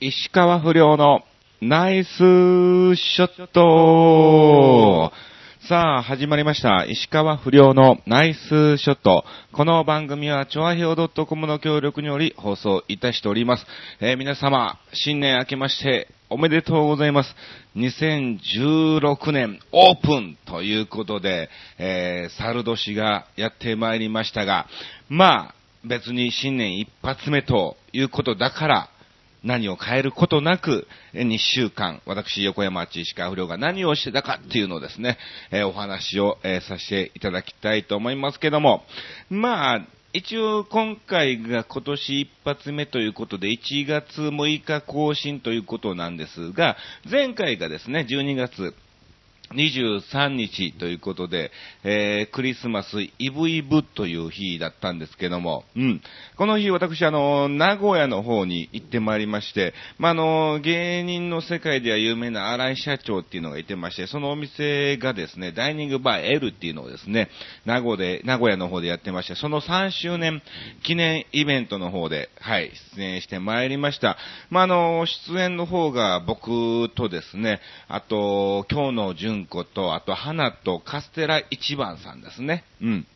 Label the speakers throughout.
Speaker 1: 石川不良のナイスショットさあ、始まりました。石川不良のナイスショット。この番組は、チョアヘオ .com の協力により放送いたしております。えー皆様、新年明けまして、おめでとうございます。2016年オープンということで、えー、猿年がやってまいりましたが、まあ、別に新年一発目ということだから、何を変えることなく、2週間、私、横山千石川不良が何をしてたかっていうのをですね、えお話を、えさせていただきたいと思いますけども、まあ、一応今回が今年一発目ということで、1月6日更新ということなんですが、前回がですね、12月23日ということで、えークリスマスイブイブという日だったんですけども、うん。この日私、あの、名古屋の方に行ってまいりまして、まあ、の、芸人の世界では有名な荒井社長っていうのがいてまして、そのお店がですね、ダイニングバー L っていうのをですね、名古屋で、名古屋の方でやってまして、その3周年記念イベントの方で、はい、出演してまいりました。まあ、あの、出演の方が僕とですね、あと、今日のんこと、あと、花とカステラ一番さんですね。うん。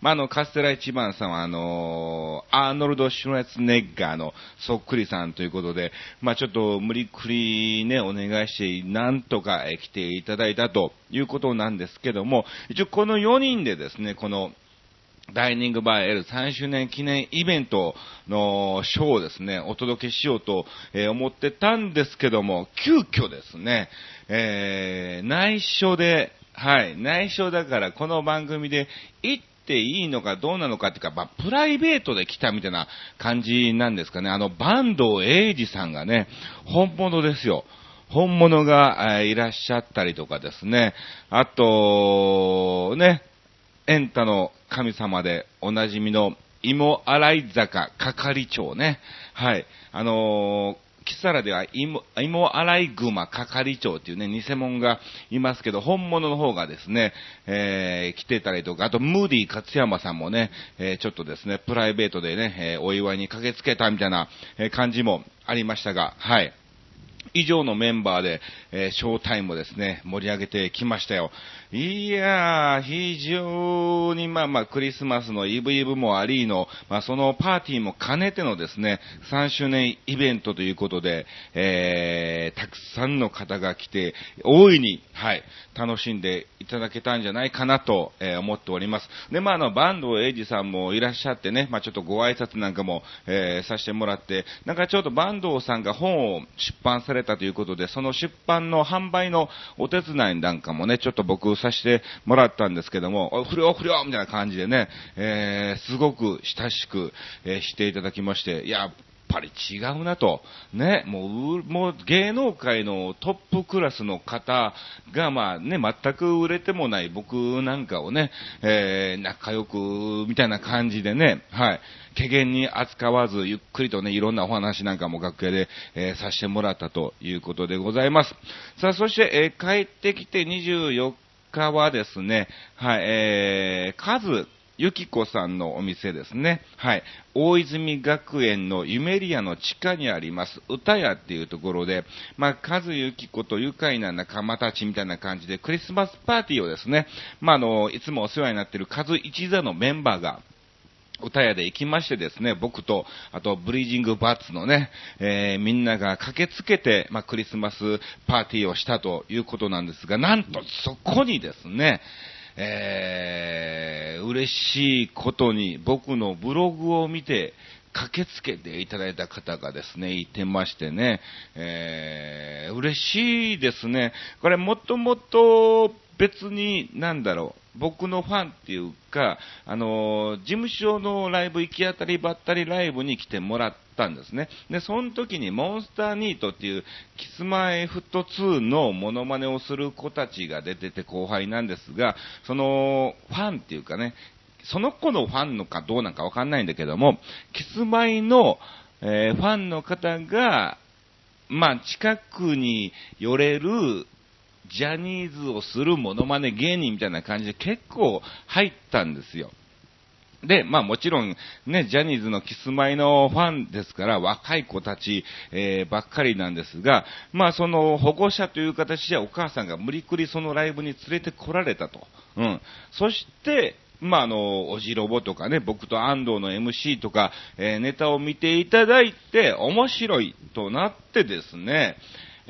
Speaker 1: まあ、あの、カステラ一番さんは、あのアーノルド・シュレツネッガーのそっくりさんということで、まあ、ちょっと無理くりね、お願いして、なんとか来ていただいたということなんですけども、一応この4人でですね、この、ダイニングバー L3 周年記念イベントのショーをですね、お届けしようと、え思ってたんですけども、急遽ですね、えー内緒で、はい、内緒だからこの番組で行っていいのかどうなのかっていうか、まあ、プライベートで来たみたいな感じなんですかね。あの、坂東英二さんがね、本物ですよ。本物がいらっしゃったりとかですね。あと、ね、エンタの神様でおなじみの芋洗い坂係長ね。はい。あのーキサラでは芋芋洗い熊係長っていうね、偽物がいますけど、本物の方がですね、えー来てたりとか、あと、ムーディー勝山さんもね、えーちょっとですね、プライベートでね、えーお祝いに駆けつけたみたいな、え感じもありましたが、はい。以上のメンバーで、えーショータイムをですね、盛り上げてきましたよ。いやー、非常にまあまあクリスマスのイブイブもありの、まあそのパーティーも兼ねてのですね、3周年イベントということで、えー、たくさんの方が来て、大いに、はい、楽しんでいただけたんじゃないかなと、えー思っております。で、まああの、坂東英二さんもいらっしゃってね、まあちょっとご挨拶なんかも、えーさせてもらって、なんかちょっと坂東さんが本を出版されたということで、その出版の販売のお手伝いなんかもね、ちょっと僕させてもらったんですけども、不良不良みたいな感じでね、えーすごく親しく、えーしていただきまして、いや、ぱり違うなと。ね、もう、もう芸能界のトップクラスの方が、まあね、全く売れてもない僕なんかをね、えー仲良く、みたいな感じでね、はい。軽減に扱わず、ゆっくりとね、いろんなお話なんかも楽屋で、えーさせてもらったということでございます。さあ、そして、えー帰ってきて24日はですね、はい、えー、数、ゆきこさんのお店ですね。はい。大泉学園のゆめり屋の地下にあります、歌屋っていうところで、まあ、かずゆきこと愉快な仲間たちみたいな感じで、クリスマスパーティーをですね、まあ、あの、いつもお世話になっているカズ一座のメンバーが、歌屋で行きましてですね、僕と、あと、ブリージングバッツのね、えーみんなが駆けつけて、まあ、クリスマスパーティーをしたということなんですが、なんとそこにですね、えー嬉しいことに僕のブログを見て、駆けつけていただいた方がですね、いてましてね、えー嬉しいですね。これもともと別に、なんだろう、僕のファンっていうか、あの事務所のライブ行き当たりばったりライブに来てもらったんですね。で、その時にモンスターニートっていうキスマイフット2のモノマネをする子たちが出てて後輩なんですが、そのファンっていうかね、その子のファンのかどうなんかわかんないんだけども、キスマイの、えーファンの方が、まあ、近くに寄れるジャニーズをするモノマネ芸人みたいな感じで結構入ったんですよ。で、まあもちろんね、ジャニーズのキスマイのファンですから若い子たち、えー、ばっかりなんですが、まあその保護者という形でお母さんが無理くりそのライブに連れてこられたと。うん。そして、まあ、あの、おじろぼとかね、僕と安藤の MC とか、えー、ネタを見ていただいて、面白いとなってですね、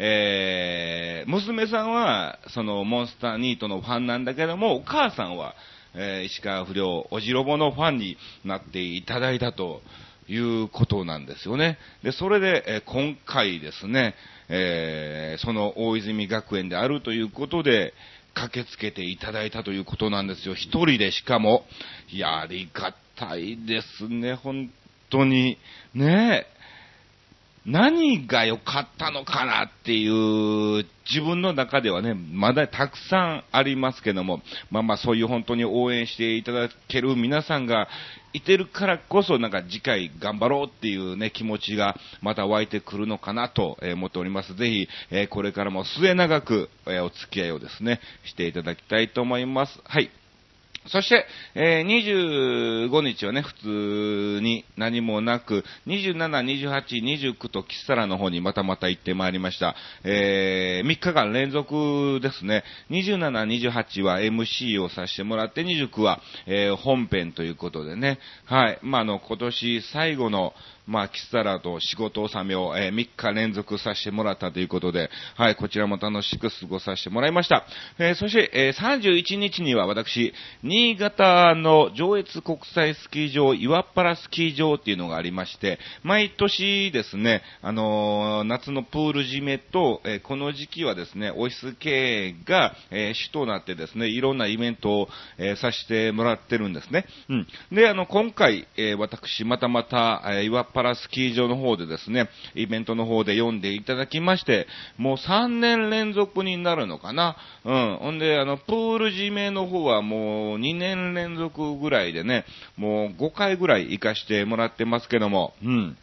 Speaker 1: えー、娘さんは、その、モンスターニートのファンなんだけども、お母さんは、えー、石川不良、おじろぼのファンになっていただいたということなんですよね。で、それで、えー、今回ですね、えー、その大泉学園であるということで、駆けつけていただいたということなんですよ。一人でしかも。いや、ありがたいですね、本当に。ねえ。何が良かったのかなっていう自分の中ではね、まだたくさんありますけども、まあまあそういう本当に応援していただける皆さんがいてるからこそ、なんか次回頑張ろうっていうね、気持ちがまた湧いてくるのかなと思っております。ぜひ、えこれからも末永くお付き合いをですね、していただきたいと思います。はい。そして、えー、25日はね、普通に何もなく、27、28、29とキッサラの方にまたまた行ってまいりました。えー、3日間連続ですね。27、28は MC をさせてもらって、29は、えー、本編ということでね。はい。まあ、あの、今年最後の、まあ、キスタラと仕事納めを、えー、3日連続させてもらったということで、はい、こちらも楽しく過ごさせてもらいました。えー、そして、えー、31日には私、新潟の上越国際スキー場、岩っ原スキー場っていうのがありまして、毎年ですね、あの夏のプール締めと、えこの時期はですね、オフィス系が、え主となってですね、いろんなイベントを、えさせてもらってるんですね。うん。で、あの、今回、え私、またまた、え岩原パラスキー場の方でですね、イベントの方で読んでいただきまして、もう3年連続になるのかな。うん。ほんで、あの、プール締めの方はもう2年連続ぐらいでね、もう5回ぐらい行かしてもらってますけども、うん。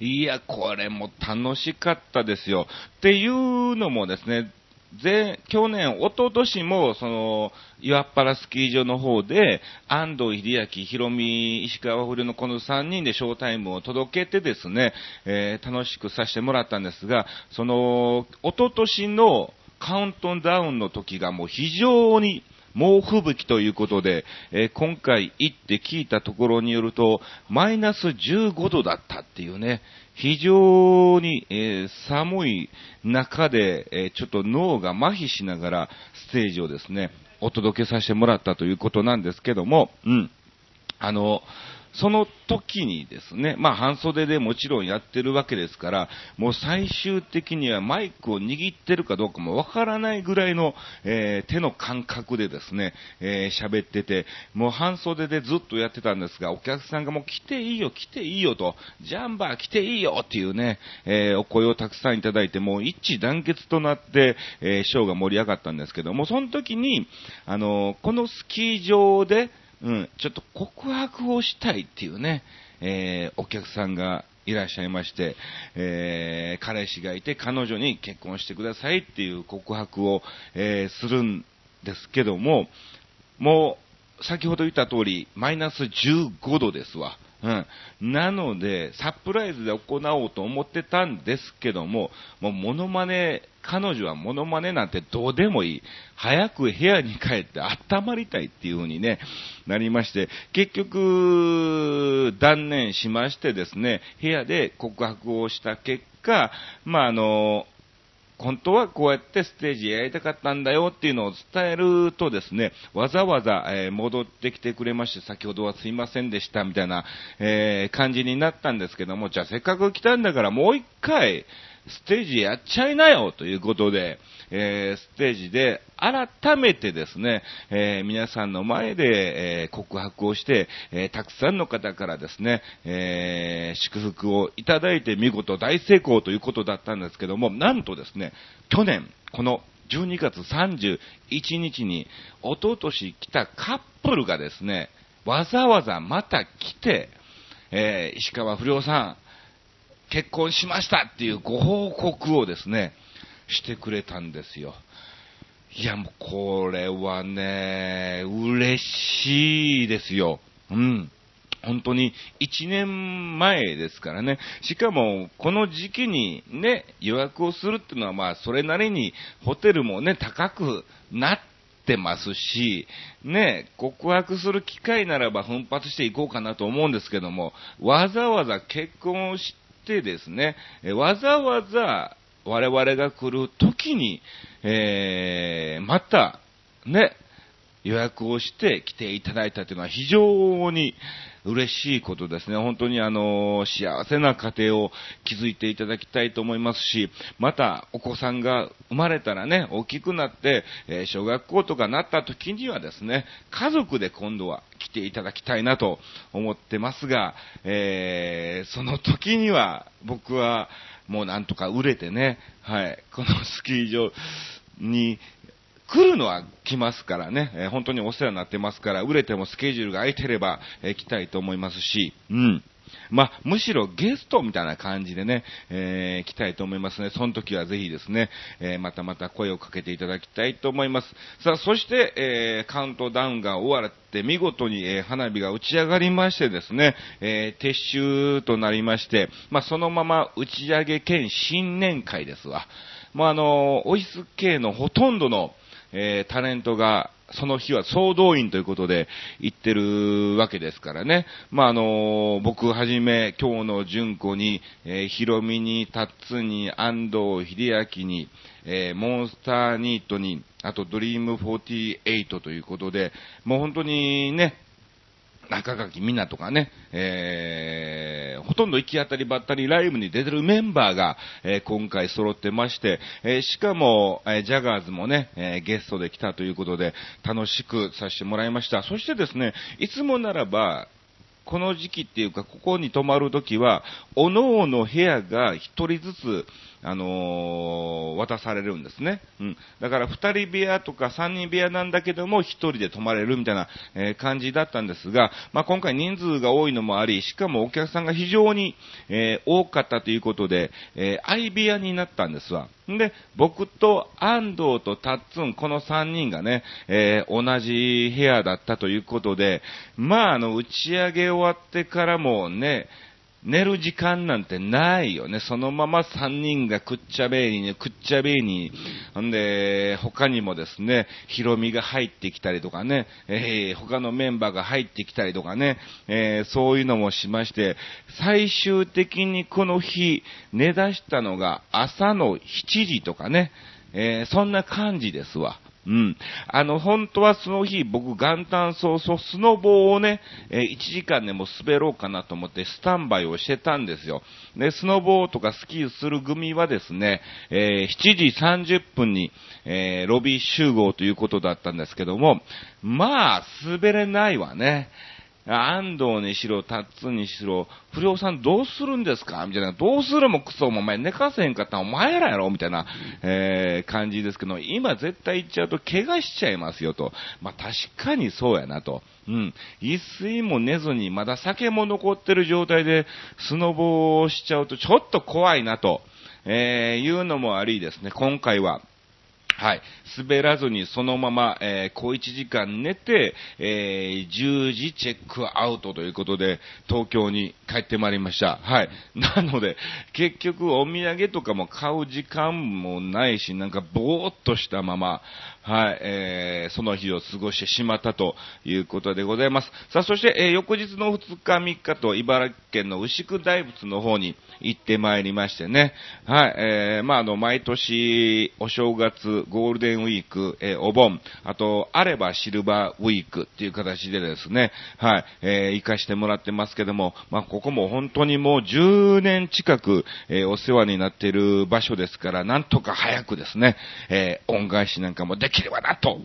Speaker 1: いや、これも楽しかったですよ。っていうのもですね、前、去年、一昨年も、その、岩っ原スキー場の方で、安藤英明、ひろみ、石川不良のこの3人でショータイムを届けてですね、えー、楽しくさせてもらったんですが、その、一昨年のカウントダウンの時がもう非常に猛吹雪ということで、えー、今回行って聞いたところによると、マイナス15度だったっていうね、非常に、えー、寒い中で、えー、ちょっと脳が麻痺しながらステージをですね、お届けさせてもらったということなんですけども、うん。あの、その時にですね、まあ半袖でもちろんやってるわけですから、もう最終的にはマイクを握ってるかどうかもわからないぐらいの、えー、手の感覚でですね、えー、喋ってて、もう半袖でずっとやってたんですが、お客さんがもう来ていいよ、来ていいよと、ジャンバー来ていいよっていうね、えー、お声をたくさんいただいて、もう一致団結となって、えショーが盛り上がったんですけども、その時に、あのこのスキー場で、うん、ちょっと告白をしたいっていうね、えー、お客さんがいらっしゃいまして、えー、彼氏がいて彼女に結婚してくださいっていう告白を、えー、するんですけども、もう、先ほど言った通り、マイナス15度ですわ。うん。なので、サプライズで行おうと思ってたんですけども、もうモノマネ、彼女はモノマネなんてどうでもいい。早く部屋に帰って温まりたいっていう風にね、なりまして、結局、断念しましてですね、部屋で告白をした結果、まあ、あの、本当はこうやってステージやりたかったんだよっていうのを伝えるとですね、わざわざ、え、戻ってきてくれまして、先ほどはすいませんでしたみたいな、え、感じになったんですけども、じゃあせっかく来たんだからもう一回、ステージやっちゃいなよということで、えー、ステージで改めてですね、えー、皆さんの前で、えー、告白をして、えたくさんの方からですね、え祝福をいただいて見事大成功ということだったんですけども、なんとですね、去年、この12月31日に、おととし来たカップルがですね、わざわざまた来て、え石川不良さん、結婚しましたっていうご報告をですね、してくれたんですよ。いや、もうこれはね、嬉しいですよ。うん。本当に1年前ですからね。しかも、この時期にね、予約をするっていうのは、まあ、それなりにホテルもね、高くなってますし、ね、告白する機会ならば奮発していこうかなと思うんですけども、わざわざ結婚をしてですね、わざわざ我々が来る時に、えー、また、ね、予約をして来ていただいたというのは非常に嬉しいことですね。本当にあの、幸せな家庭を築いていただきたいと思いますし、またお子さんが生まれたらね、大きくなって、え小学校とかなった時にはですね、家族で今度は来ていただきたいなと思ってますが、えー、その時には僕はもうなんとか売れてね、はい、このスキー場に来るのは来ますからね、えー、本当にお世話になってますから、売れてもスケジュールが空いてれば、えー、来たいと思いますし、うん。まあ、むしろゲストみたいな感じでね、えー、来たいと思いますね。その時はぜひですね、えー、またまた声をかけていただきたいと思います。さあ、そして、えー、カウントダウンが終わって見事に、えー、花火が打ち上がりましてですね、えー、撤収となりまして、まあ、そのまま打ち上げ兼新年会ですわ。まあ、あの、オイス系のほとんどの、えー、タレントが、その日は総動員ということで言ってるわけですからね。まあ、あのー、僕はじめ、今日の純子に、えー、ヒロミに、タッツに、安藤秀明に、えー、モンスターニートに、あとドリーム48ということで、もう本当にね、中垣みなとかね、えー、ほとんど行き当たりばったりライブに出てるメンバーが、えー、今回揃ってまして、えー、しかも、えジャガーズもね、えゲストで来たということで、楽しくさせてもらいました。そしてですね、いつもならば、この時期っていうか、ここに泊まるときは、おのおの部屋が一人ずつ、あのー、渡されるんですね。うん。だから二人部屋とか三人部屋なんだけども、一人で泊まれるみたいな、えー、感じだったんですが、まあ、今回人数が多いのもあり、しかもお客さんが非常に、えー、多かったということで、え相部屋になったんですわ。で、僕と安藤とタッツン、この3人がね、え、同じ部屋だったということで、まあ、あの、打ち上げ終わってからもね、寝る時間なんてないよね。そのまま3人がくっちゃべりに、くっちゃべりに、ほんで、他にもですね、ヒロミが入ってきたりとかね、えー、他のメンバーが入ってきたりとかね、えー、そういうのもしまして、最終的にこの日、寝出したのが朝の7時とかね、えー、そんな感じですわ。うん。あの、本当はその日、僕、元旦早々、スノボーをね、え、1時間でも滑ろうかなと思って、スタンバイをしてたんですよ。で、スノボーとかスキーする組はですね、え、7時30分に、え、ロビー集合ということだったんですけども、まあ、滑れないわね。安藤にしろ、タッツにしろ、不良さんどうするんですか？みたいな、どうするもクソもお前寝かせへんかったらお前らやろみたいな、えー、感じですけど、今絶対行っちゃうと怪我しちゃいますよと。まあ、確かにそうやなと。うん。一睡も寝ずに、まだ酒も残ってる状態で、スノボをしちゃうとちょっと怖いなと、えー、いうのもありですね、今回は。はい。滑らずにそのまま、えー、小1時間寝て、えー、10時チェックアウトということで、東京に帰ってまいりました。はい。なので、結局お土産とかも買う時間もないし、なんかぼーっとしたまま、はい、えー、その日を過ごしてしまったということでございます。さあ、そして、えー、翌日の2日3日と茨城県の牛久大仏の方に行ってまいりましてね。はい、えー、まあ、あの、毎年、お正月、ゴールデンウィーク、えー、お盆、あと、あればシルバーウィークっていう形でですね、はい、えー、行かしてもらってますけども、まあ、ここも本当にもう10年近く、えー、お世話になっている場所ですから、なんとか早くですね、えー、恩返しなんかもでききればなと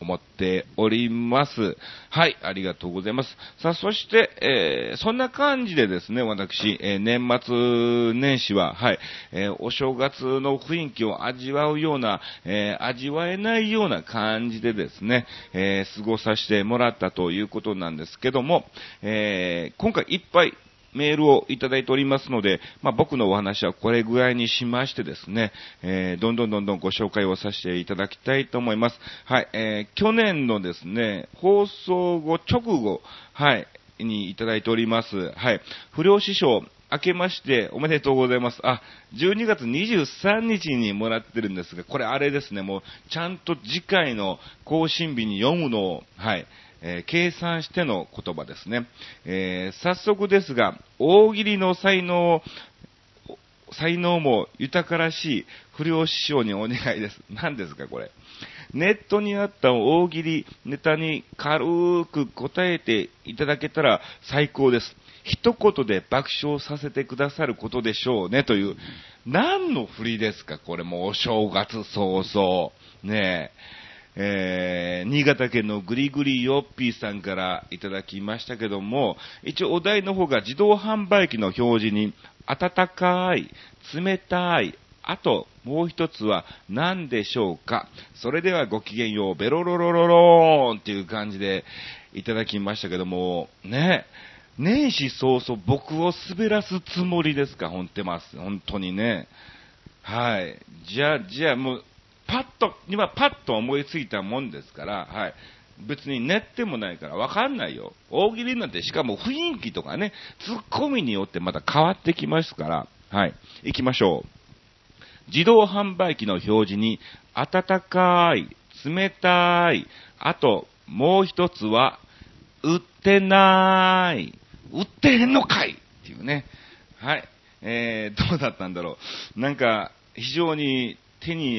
Speaker 1: 思っております。はい、ありがとうございます。さあ、そして、えー、そんな感じでですね、私、えー、年末年始は、はい、えー、お正月の雰囲気を味わうような、え味わえないような感じでですね、え過ごさせてもらったということなんですけども、え今回いっぱいメールをいただいておりますので、まあ、僕のお話はこれぐらいにしましてですね、えー、どんどんどんどんご紹介をさせていただきたいと思います。はい、えー、去年のですね、放送後直後、はい、にいただいております。はい。不良師匠、明けましておめでとうございます。あ、12月23日にもらってるんですが、これあれですね、もう、ちゃんと次回の更新日に読むのを、はい、えー、計算しての言葉ですね。えー、早速ですが、大喜利の才能、才能も豊からしい不良師匠にお願いです。何ですか、これ。ネットにあった大喜利ネタに軽く答えていただけたら最高です。一言で爆笑させてくださることでしょうねという、何の振りですかこれもお正月早々。ねえ。えー、新潟県のグリグリヨッピーさんからいただきましたけども、一応お題の方が自動販売機の表示に、暖かい、冷たい、あと、もう一つは何でしょうかそれではごきげんよう、ベロロロロローンっていう感じでいただきましたけども、ね、年始早々僕を滑らすつもりですか、本当ます。本当にね。はい。じゃあ、じゃあもう、パッと、今パッと思いついたもんですから、はい。別に練ってもないからわかんないよ。大喜利なんてしかも雰囲気とかね、ツッコミによってまた変わってきますから、はい。行きましょう。自動販売機の表示に、暖かい、冷たい、あと、もう一つは、売ってない。売ってへんのかいっていうね。はい。えー、どうだったんだろう。なんか、非常に手に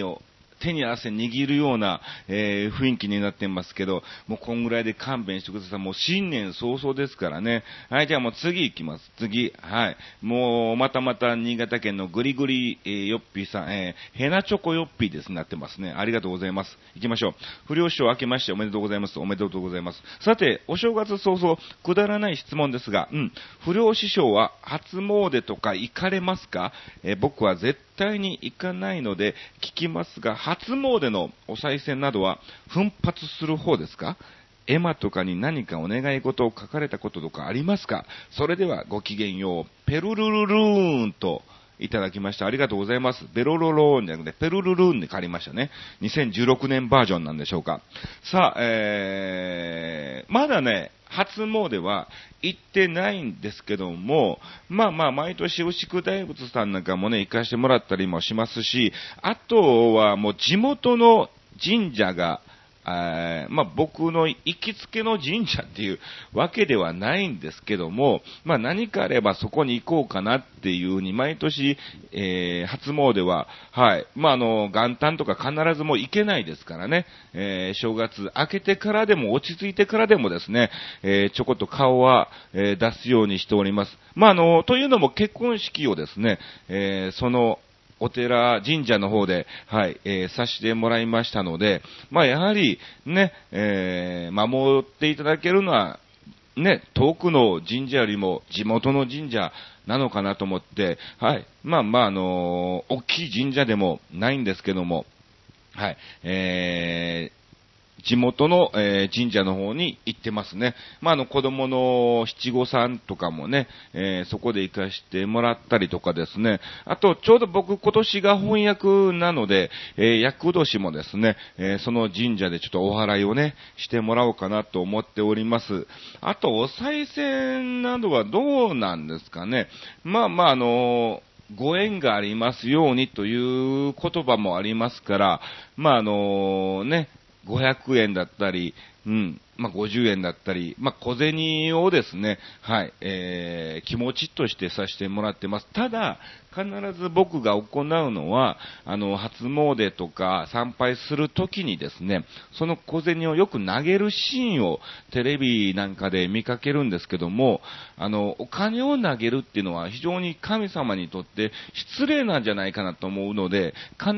Speaker 1: 手に汗握るような、えー、雰囲気になってますけど、もうこんぐらいで勘弁してください。もう新年早々ですからね。はい、じゃあもう次行きます。次。はい。もう、またまた新潟県のぐりぐり、えー、よっぴーさん、えー、ヘナチョコよっぴーです。なってますね。ありがとうございます。行きましょう。不良師匠明けましておめでとうございます。おめでとうございます。さて、お正月早々、くだらない質問ですが、うん。不良師匠は初詣とか行かれますか、えー、僕は絶対に行かないので聞きますが、初詣のお賽銭などは奮発する方ですか？絵馬とかに何かお願い事を書かれたこととかありますか？それではごきげんよう。ペルルルルーンといただきました。ありがとうございます。ベロロローンじゃなくて、ペルルルーンで借りましたね。2016年バージョンなんでしょうか。さあ、えー、まだね、初詣は行ってないんですけども、まあまあ、毎年牛久大仏さんなんかもね、行かしてもらったりもしますし、あとはもう地元の神社がまあ、僕の行きつけの神社っていうわけではないんですけども、まあ、何かあればそこに行こうかなっていうに、毎年、えー、初詣は、はい、まあ、あの、元旦とか必ずもう行けないですからね、えー、正月明けてからでも落ち着いてからでもですね、えー、ちょこっと顔は、え出すようにしております。まあ、あの、というのも結婚式をですね、えその、お寺、神社の方で、はい、えー、さしてもらいましたので、まあ、やはり、ね、えー、守っていただけるのは、ね、遠くの神社よりも地元の神社なのかなと思って、はい、まあまあ、あのー、大きい神社でもないんですけども、はい、え地元の、えー、神社の方に行ってますね。まあ、あの、子供の七五三とかもね、えー、そこで行かしてもらったりとかですね。あと、ちょうど僕今年が翻訳なので、えー、役年もですね、えその神社でちょっとお祓いをね、してもらおうかなと思っております。あと、お賽銭などはどうなんですかね。まあまあ、あのご縁がありますようにという言葉もありますから、まあ、あのね、500円だったり、うん、まあ、50円だったり、まあ、小銭をですね、はい、えー、気持ちとしてさせてもらってます。ただ、必ず僕が行うのは、あの、初詣とか参拝するときにですね、その小銭をよく投げるシーンをテレビなんかで見かけるんですけども、あの、お金を投げるっていうのは非常に神様にとって失礼なんじゃないかなと思うので、必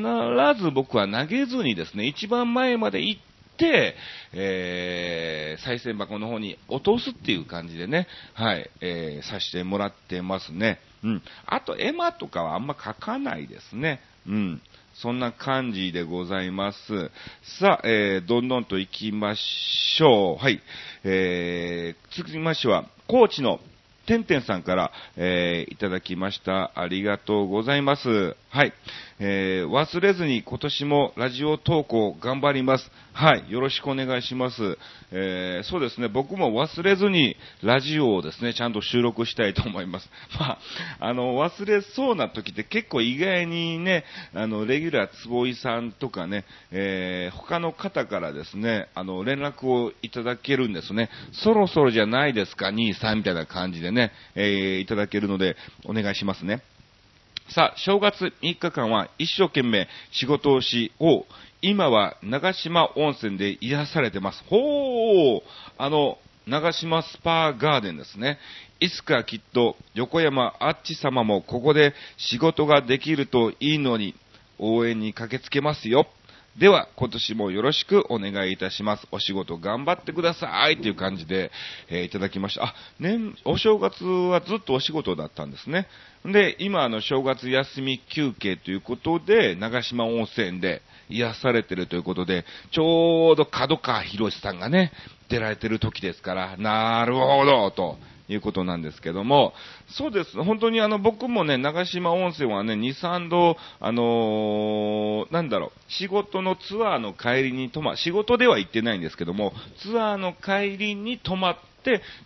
Speaker 1: ず僕は投げずにですね、一番前まで行って、て、えー、再銭箱の方に落とすっていう感じでね、はい、えー、させてもらってますね。うん。あと、絵馬とかはあんま書かないですね。うん。そんな感じでございます。さあ、えー、どんどんと行きましょう。はい。えー、続きましては、高知のてんてんさんから、えー、いただきました。ありがとうございます。はい。えー、忘れずに今年もラジオ投稿頑張ります。はい。よろしくお願いします。えー、そうですね。僕も忘れずにラジオをですね、ちゃんと収録したいと思います。まあ、あの、忘れそうな時って結構意外にね、あの、レギュラー坪井さんとかね、えー、他の方からですね、あの、連絡をいただけるんですね。そろそろじゃないですか、兄さんみたいな感じでね、えー、いただけるので、お願いしますね。さあ、正月3日間は一生懸命仕事をし、を、今は長島温泉で癒されてます。ほーあの、長島スパーガーデンですね。いつかきっと横山あっち様もここで仕事ができるといいのに応援に駆けつけますよ。では、今年もよろしくお願いいたします。お仕事頑張ってくださいという感じで、えー、いただきました。あ、年、お正月はずっとお仕事だったんですね。で、今、あの、正月休み休憩ということで、長島温泉で癒されてるということで、ちょうど角川博さんがね、出られてる時ですから、なるほど、ということなんですけども、そうです。本当にあの、僕もね、長島温泉はね、2、3度、あのー、なんだろう、仕事のツアーの帰りに泊ま、仕事では行ってないんですけども、ツアーの帰りに泊まっ、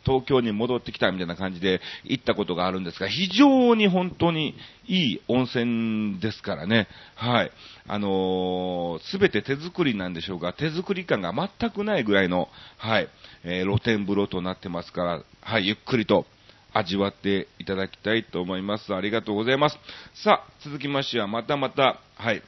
Speaker 1: 東京に戻ってきたみたいな感じで行ったことがあるんですが、非常に本当にいい温泉ですからね。はい。あのす、べて手作りなんでしょうが、手作り感が全くないぐらいの、はい、えー、露天風呂となってますから、はい、ゆっくりと味わっていただきたいと思います。ありがとうございます。さあ、続きましては、またまた、はい、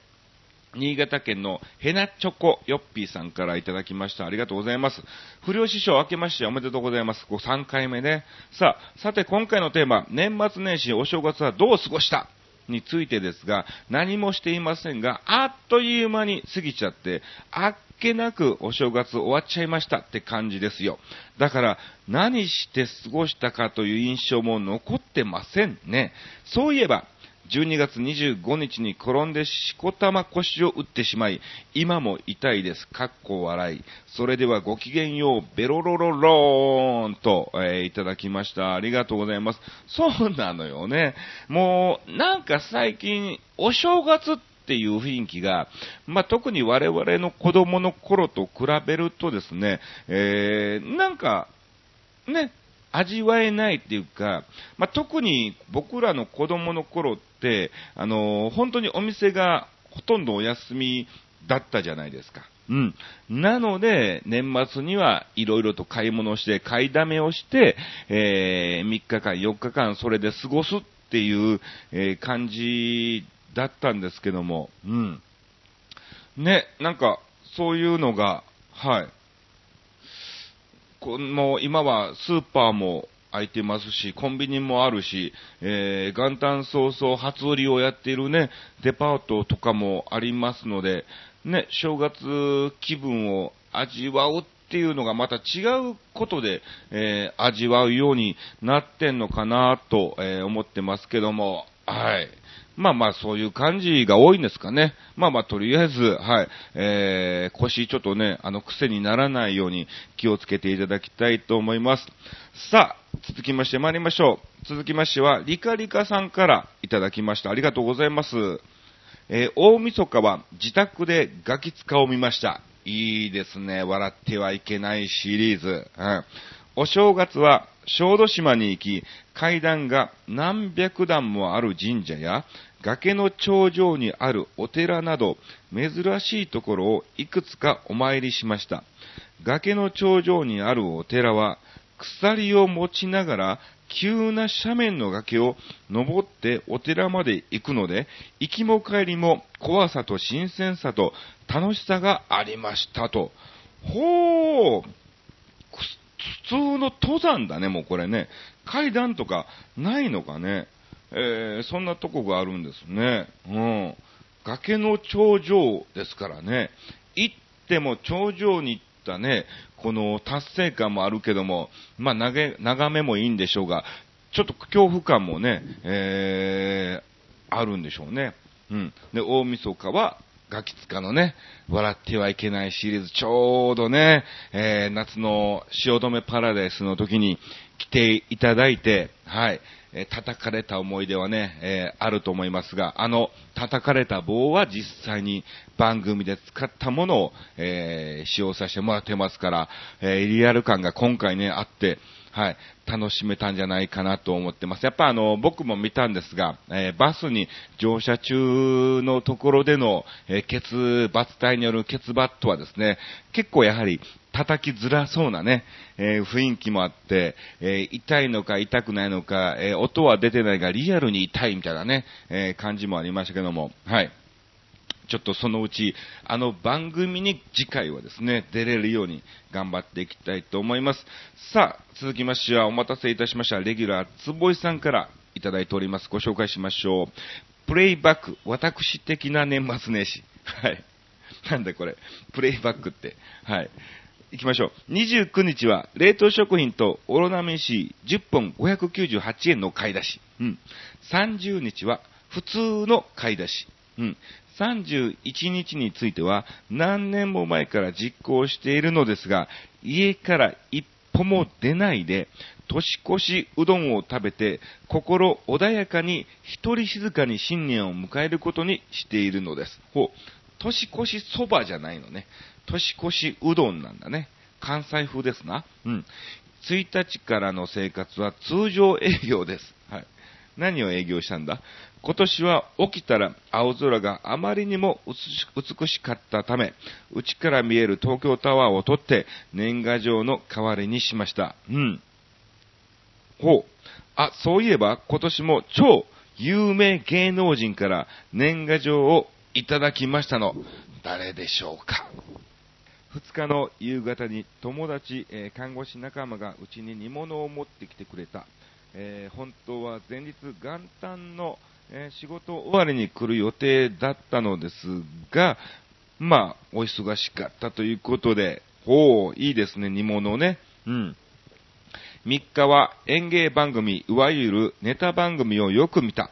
Speaker 1: 新潟県のヘナチョコヨッピーさんからいただきました。ありがとうございます。不良師匠明けましておめでとうございます。こう3回目ね。さあ、さて今回のテーマ、年末年始お正月はどう過ごしたについてですが、何もしていませんが、あっという間に過ぎちゃって、あっけなくお正月終わっちゃいましたって感じですよ。だから、何して過ごしたかという印象も残ってませんね。そういえば、12月25日に転んでしこたま腰を打ってしまい、今も痛いです。かっこ笑い。それではごきげんよう、ベロロロローンと、えー、いただきました。ありがとうございます。そうなのよね。もう、なんか最近、お正月っていう雰囲気が、まあ、特に我々の子供の頃と比べるとですね、えー、なんか、ね、味わえないっていうか、まあ、特に僕らの子供の頃って、あの、本当にお店がほとんどお休みだったじゃないですか。うん。なので、年末にはいろいろと買い物して、買いだめをして、えー、3日間、4日間それで過ごすっていう、えー、感じだったんですけども、うん。ね、なんか、そういうのが、はい。この今はスーパーも空いてますし、コンビニもあるし、えー、元旦早々初売りをやっているね、デパートとかもありますので、ね、正月気分を味わうっていうのがまた違うことで、えー、味わうようになってんのかなと、えー、思ってますけども、はい。まあまあそういう感じが多いんですかね。まあまあとりあえず、はい、えー、腰ちょっとね、あの癖にならないように気をつけていただきたいと思います。さあ、続きまして参りましょう。続きましては、リカリカさんからいただきました。ありがとうございます。えー、大晦日は自宅でガキ使を見ました。いいですね。笑ってはいけないシリーズ。うん、お正月は小豆島に行き、階段が何百段もある神社や、崖の頂上にあるお寺など、珍しいところをいくつかお参りしました。崖の頂上にあるお寺は、鎖を持ちながら、急な斜面の崖を登ってお寺まで行くので、行きも帰りも怖さと新鮮さと楽しさがありましたと。ほー普通の登山だね、もうこれね。階段とかないのかね。えー、そんなとこがあるんですね。うん。崖の頂上ですからね。行っても頂上に行ったね、この達成感もあるけども、まあ、眺めもいいんでしょうが、ちょっと恐怖感もね、えー、あるんでしょうね。うん。で、大晦日はガキツカのね、笑ってはいけないシリーズ、ちょうどね、えー、夏の汐留パラダイスの時に来ていただいて、はい、え、叩かれた思い出はね、え、あると思いますが、あの、叩かれた棒は実際に番組で使ったものを、え、使用させてもらってますから、え、リアル感が今回ね、あって、はい、楽しめたんじゃないかなと思ってます。やっぱあの、僕も見たんですが、えー、バスに乗車中のところでの、えー、血、バツ体による血バットはですね、結構やはり叩きづらそうなね、えー、雰囲気もあって、え痛いのか痛くないのか、え音は出てないがリアルに痛いみたいなね、え感じもありましたけども、はい。ちょっとそのうち、あの番組に次回はですね、出れるように頑張っていきたいと思います。さあ、続きましてはお待たせいたしました。レギュラー、つぼいさんからいただいております。ご紹介しましょう。プレイバック、私的な年末年始。はい。なんだこれ。プレイバックって。はい。行きましょう。29日は冷凍食品とオロナミン C 10本598円の買い出し。うん。30日は普通の買い出し。うん。31日については何年も前から実行しているのですが、家から一歩も出ないで、年越しうどんを食べて、心穏やかに一人静かに新年を迎えることにしているのです。ほう、年越しそばじゃないのね。年越しうどんなんだね。関西風ですな。うん。1日からの生活は通常営業です。何を営業したんだ？今年は起きたら青空があまりにも美しかったため、内から見える東京タワーを取って年賀状の代わりにしました。うん。ほう。あ、そういえば今年も超有名芸能人から年賀状をいただきましたの。誰でしょうか？2日の夕方に友達、え、看護師仲間がうちに煮物を持ってきてくれた。えー、本当は前日元旦のえー、仕事終わりに来る予定だったのですが、まあ、お忙しかったということで、ほう、いいですね、煮物ね。うん。3日は演芸番組、いわゆるネタ番組をよく見た。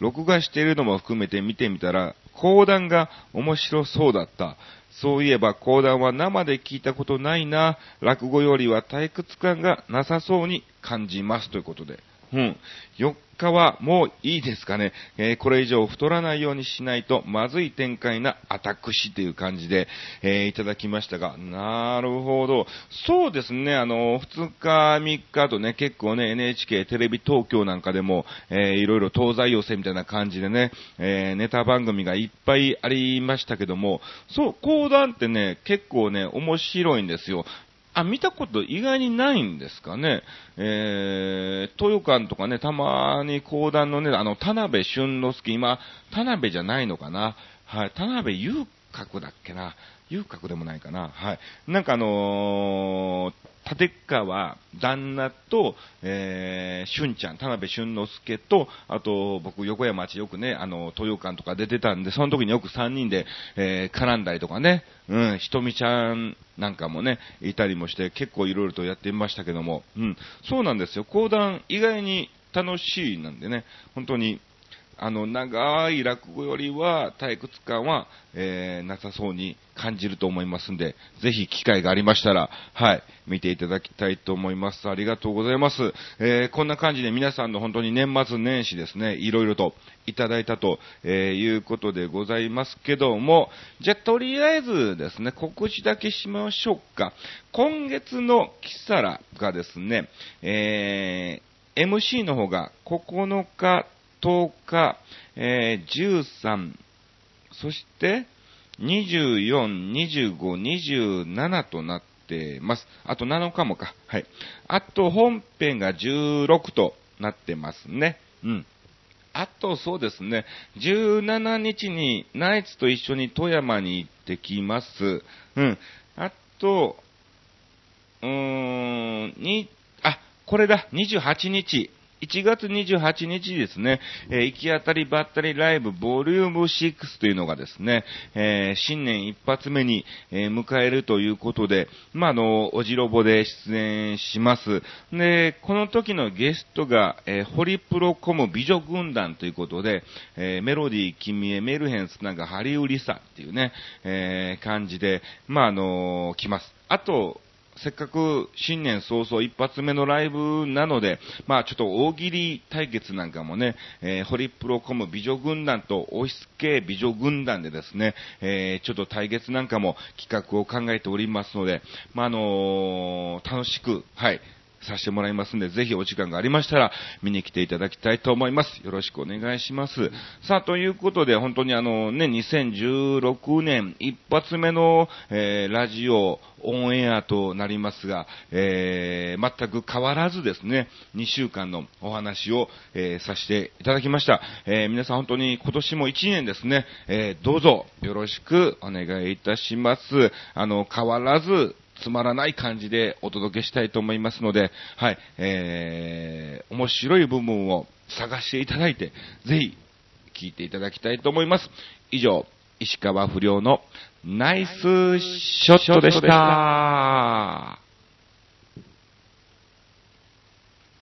Speaker 1: 録画しているのも含めて見てみたら、講談が面白そうだった。そういえば講談は生で聞いたことないな。落語よりは退屈感がなさそうに感じます。ということで。うん。4日はもういいですかね。えー、これ以上太らないようにしないとまずい展開なアタックシという感じで、えー、いただきましたが、なるほど。そうですね、あの、2日、3日とね、結構ね、NHK テレビ東京なんかでも、えー、いろいろ東西寄せみたいな感じでね、えー、ネタ番組がいっぱいありましたけども、そう、講談ってね、結構ね、面白いんですよ。あ、見たこと意外にないんですかね。えー、豊館とかね、たまに講談のね、あの、田辺俊之介、今、田辺じゃないのかな。はい、田辺遊郭だっけな。遊郭でもないかな。はい。なんかあのー、立川旦那と、えー、俊ちゃん、田辺俊之介と、あと、僕、横山町よくね、あの、豊館とか出てたんで、その時によく3人で、えー、絡んだりとかね、うん、ひとみちゃんなんかもね、いたりもして、結構いろいろとやってみましたけども、うん、そうなんですよ。講談、意外に楽しいなんでね、本当に、あの、長い落語よりは退屈感は、えー、なさそうに感じると思いますんで、ぜひ機会がありましたら、はい、見ていただきたいと思います。ありがとうございます。えー、こんな感じで皆さんの本当に年末年始ですね、いろいろといただいたと、えー、いうことでございますけども、じゃとりあえずですね、告知だけしましょうか。今月のキサラがですね、えー、MC の方が9日10日、えー、13、そして24、25、27となってます。あと7日もか。はい。あと本編が16となってますね。うん。あとそうですね、17日にナイツと一緒に富山に行ってきます。うん。あと、うーん、に、あ、これだ、28日。1月28日ですね、えー、行き当たりばったりライブボリューム6というのがですね、えー、新年一発目に、えー、迎えるということで、まあ、あの、おじろぼで出演します。で、この時のゲストが、えホリプロコム美女軍団ということで、えメロディー、君へメルヘンスなんかハリウリサっていうね、え感じで、まあ、あの来ます。あと、せっかく新年早々一発目のライブなので、まあちょっと大喜利対決なんかもね、えー、ホリプロコム美女軍団とオフィス系美女軍団でですね、えー、ちょっと対決なんかも企画を考えておりますので、まああのー、楽しく、はい、させてもらいますんで、ぜひお時間がありましたら、見に来ていただきたいと思います。よろしくお願いします。さあ、ということで、本当にあのね、2016年一発目の、えー、ラジオ、オンエアとなりますが、えー、全く変わらずですね、2週間のお話を、えー、させていただきました。えー、皆さん本当に今年も1年ですね、えどうぞよろしくお願いいたします。あの、変わらず、つまらない感じでお届けしたいと思いますので、はい、えー、面白い部分を探していただいて、ぜひ聞いていただきたいと思います。以上、石川不良のナイスショットでした。